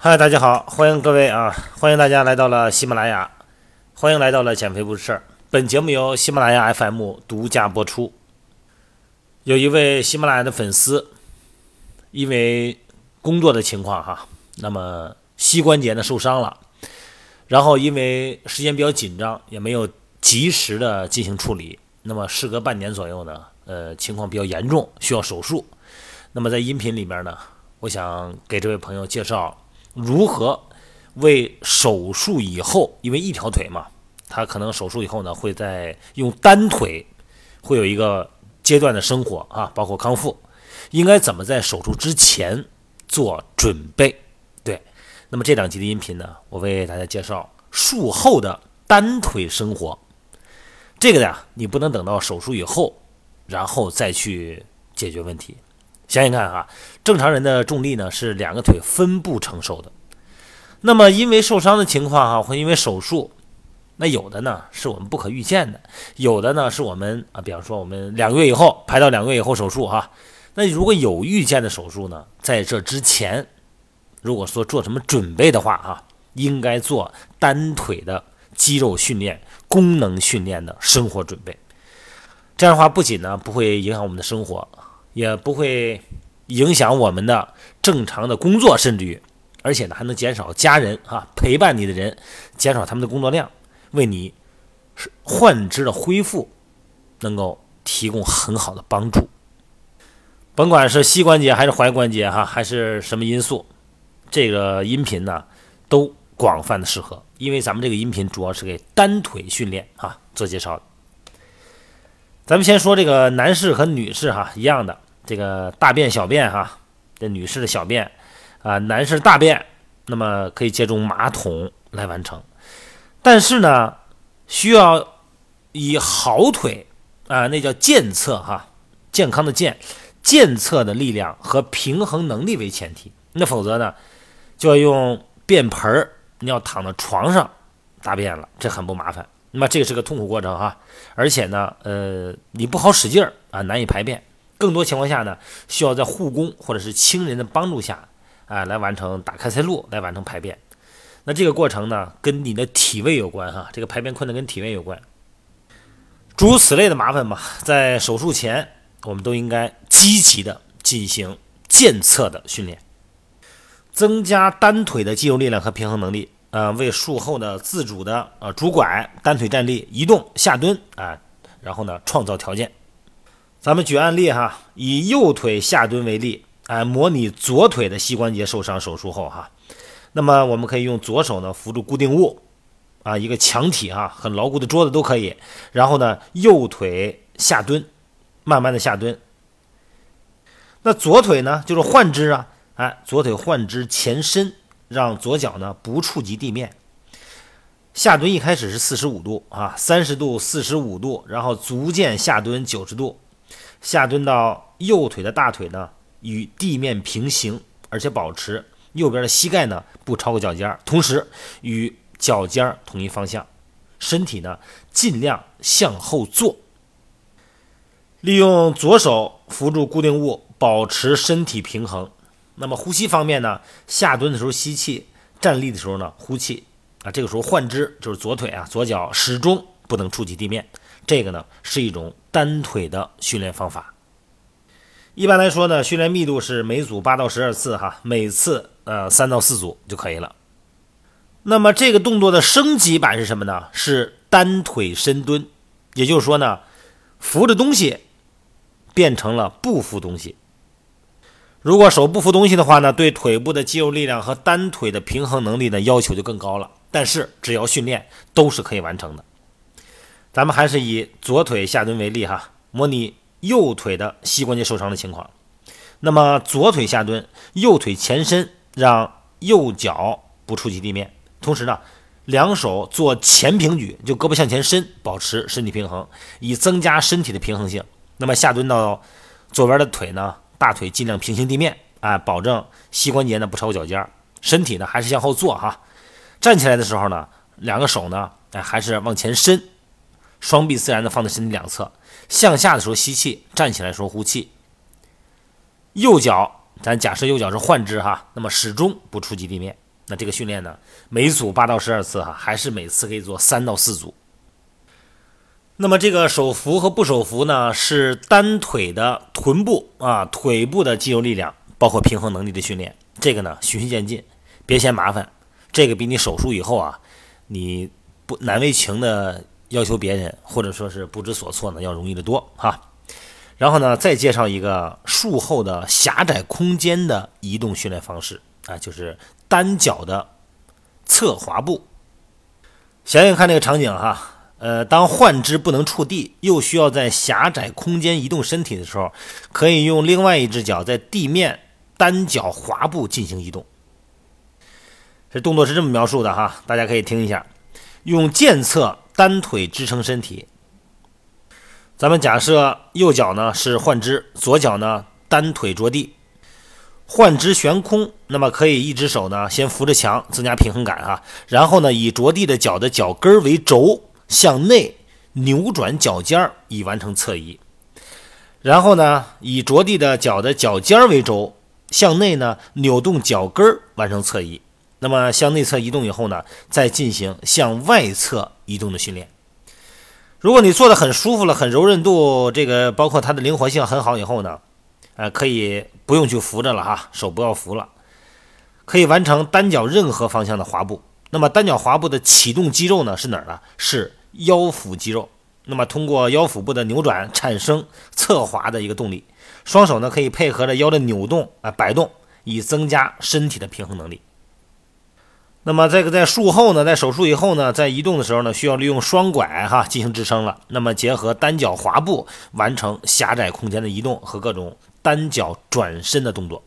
嗨，大家好，欢迎各位啊，欢迎大家来到了喜马拉雅，欢迎来到了减肥不是事儿。本节目由喜马拉雅 FM 独家播出。有一位喜马拉雅的粉丝，因为工作的情况哈，那么膝关节呢受伤了，然后因为时间比较紧张，也没有及时的进行处理，那么事隔半年左右呢，呃，情况比较严重，需要手术。那么在音频里面呢，我想给这位朋友介绍如何为手术以后，因为一条腿嘛，他可能手术以后呢，会在用单腿会有一个。阶段的生活啊，包括康复，应该怎么在手术之前做准备？对，那么这两集的音频呢，我为大家介绍术后的单腿生活。这个呀，你不能等到手术以后，然后再去解决问题。想想看哈，正常人的重力呢是两个腿分步承受的。那么因为受伤的情况哈，会因为手术。那有的呢是我们不可预见的，有的呢是我们啊，比方说我们两个月以后排到两个月以后手术哈。那如果有预见的手术呢，在这之前，如果说做什么准备的话哈，应该做单腿的肌肉训练、功能训练的生活准备。这样的话，不仅呢不会影响我们的生活，也不会影响我们的正常的工作，甚至于，而且呢还能减少家人哈陪伴你的人，减少他们的工作量。为你是患肢的恢复能够提供很好的帮助，甭管是膝关节还是踝关节哈，还是什么因素，这个音频呢都广泛的适合，因为咱们这个音频主要是给单腿训练啊做介绍。咱们先说这个男士和女士哈一样的，这个大便小便哈，这女士的小便啊，男士大便，那么可以借助马桶来完成。但是呢，需要以好腿啊，那叫健侧哈，健康的健，健侧的力量和平衡能力为前提。那否则呢，就要用便盆儿，你要躺到床上大便了，这很不麻烦。那么这个是个痛苦过程哈，而且呢，呃，你不好使劲儿啊，难以排便。更多情况下呢，需要在护工或者是亲人的帮助下啊，来完成打开塞露，来完成排便。那这个过程呢，跟你的体位有关哈，这个排便困难跟体位有关。诸如此类的麻烦吧，在手术前，我们都应该积极的进行健侧的训练，增加单腿的肌肉力量和平衡能力，呃，为术后的自主的呃拄拐、单腿站立、移动、下蹲啊，然后呢创造条件。咱们举案例哈，以右腿下蹲为例，哎，模拟左腿的膝关节受伤手术后哈。那么我们可以用左手呢扶住固定物，啊，一个墙体哈，很牢固的桌子都可以。然后呢，右腿下蹲，慢慢的下蹲。那左腿呢，就是换肢啊，哎，左腿换肢前伸，让左脚呢不触及地面。下蹲一开始是四十五度啊，三十度、四十五度，然后逐渐下蹲九十度，下蹲到右腿的大腿呢与地面平行，而且保持。右边的膝盖呢不超过脚尖，同时与脚尖儿同一方向，身体呢尽量向后坐，利用左手扶住固定物，保持身体平衡。那么呼吸方面呢，下蹲的时候吸气，站立的时候呢呼气啊。这个时候换肢就是左腿啊，左脚始终不能触及地面。这个呢是一种单腿的训练方法。一般来说呢，训练密度是每组八到十二次哈，每次。呃，三到四组就可以了。那么这个动作的升级版是什么呢？是单腿深蹲，也就是说呢，扶着东西变成了不扶东西。如果手不扶东西的话呢，对腿部的肌肉力量和单腿的平衡能力的要求就更高了。但是只要训练都是可以完成的。咱们还是以左腿下蹲为例哈，模拟右腿的膝关节受伤的情况。那么左腿下蹲，右腿前伸。让右脚不触及地面，同时呢，两手做前平举，就胳膊向前伸，保持身体平衡，以增加身体的平衡性。那么下蹲到左边的腿呢，大腿尽量平行地面，啊，保证膝关节呢不超过脚尖，身体呢还是向后坐哈。站起来的时候呢，两个手呢，哎，还是往前伸，双臂自然的放在身体两侧，向下的时候吸气，站起来的时候呼气。右脚。咱假设右脚是换肢哈，那么始终不触及地面，那这个训练呢，每组八到十二次哈，还是每次可以做三到四组。那么这个手扶和不手扶呢，是单腿的臀部啊，腿部的肌肉力量，包括平衡能力的训练。这个呢，循序渐进，别嫌麻烦。这个比你手术以后啊，你不难为情的要求别人，或者说是不知所措呢，要容易得多哈。然后呢，再介绍一个术后的狭窄空间的移动训练方式啊，就是单脚的侧滑步。想想看这个场景哈。呃，当患肢不能触地，又需要在狭窄空间移动身体的时候，可以用另外一只脚在地面单脚滑步进行移动。这动作是这么描述的哈，大家可以听一下：用健侧单腿支撑身体。咱们假设右脚呢是患肢，左脚呢单腿着地，患肢悬空，那么可以一只手呢先扶着墙，增加平衡感哈，然后呢以着地的脚的脚跟为轴。向内扭转脚尖儿，以完成侧移。然后呢，以着地的脚的脚尖为轴，向内呢扭动脚跟儿，完成侧移。那么向内侧移动以后呢，再进行向外侧移动的训练。如果你做的很舒服了，很柔韧度，这个包括它的灵活性很好以后呢，呃，可以不用去扶着了哈，手不要扶了，可以完成单脚任何方向的滑步。那么单脚滑步的启动肌肉呢是哪儿呢？是。腰腹肌肉，那么通过腰腹部的扭转产生侧滑的一个动力，双手呢可以配合着腰的扭动啊摆动，以增加身体的平衡能力。那么这个在术后呢，在手术以后呢，在移动的时候呢，需要利用双拐哈进行支撑了。那么结合单脚滑步完成狭窄空间的移动和各种单脚转身的动作。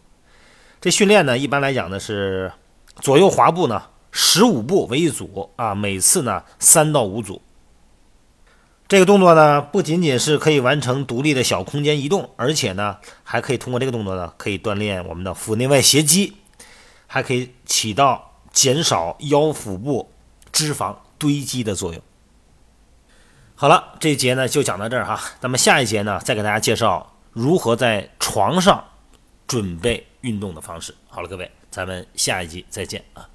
这训练呢，一般来讲呢是左右滑步呢十五步为一组啊，每次呢三到五组。这个动作呢，不仅仅是可以完成独立的小空间移动，而且呢，还可以通过这个动作呢，可以锻炼我们的腹内外斜肌，还可以起到减少腰腹部脂肪堆积的作用。好了，这一节呢就讲到这儿哈，那么下一节呢再给大家介绍如何在床上准备运动的方式。好了，各位，咱们下一集再见啊。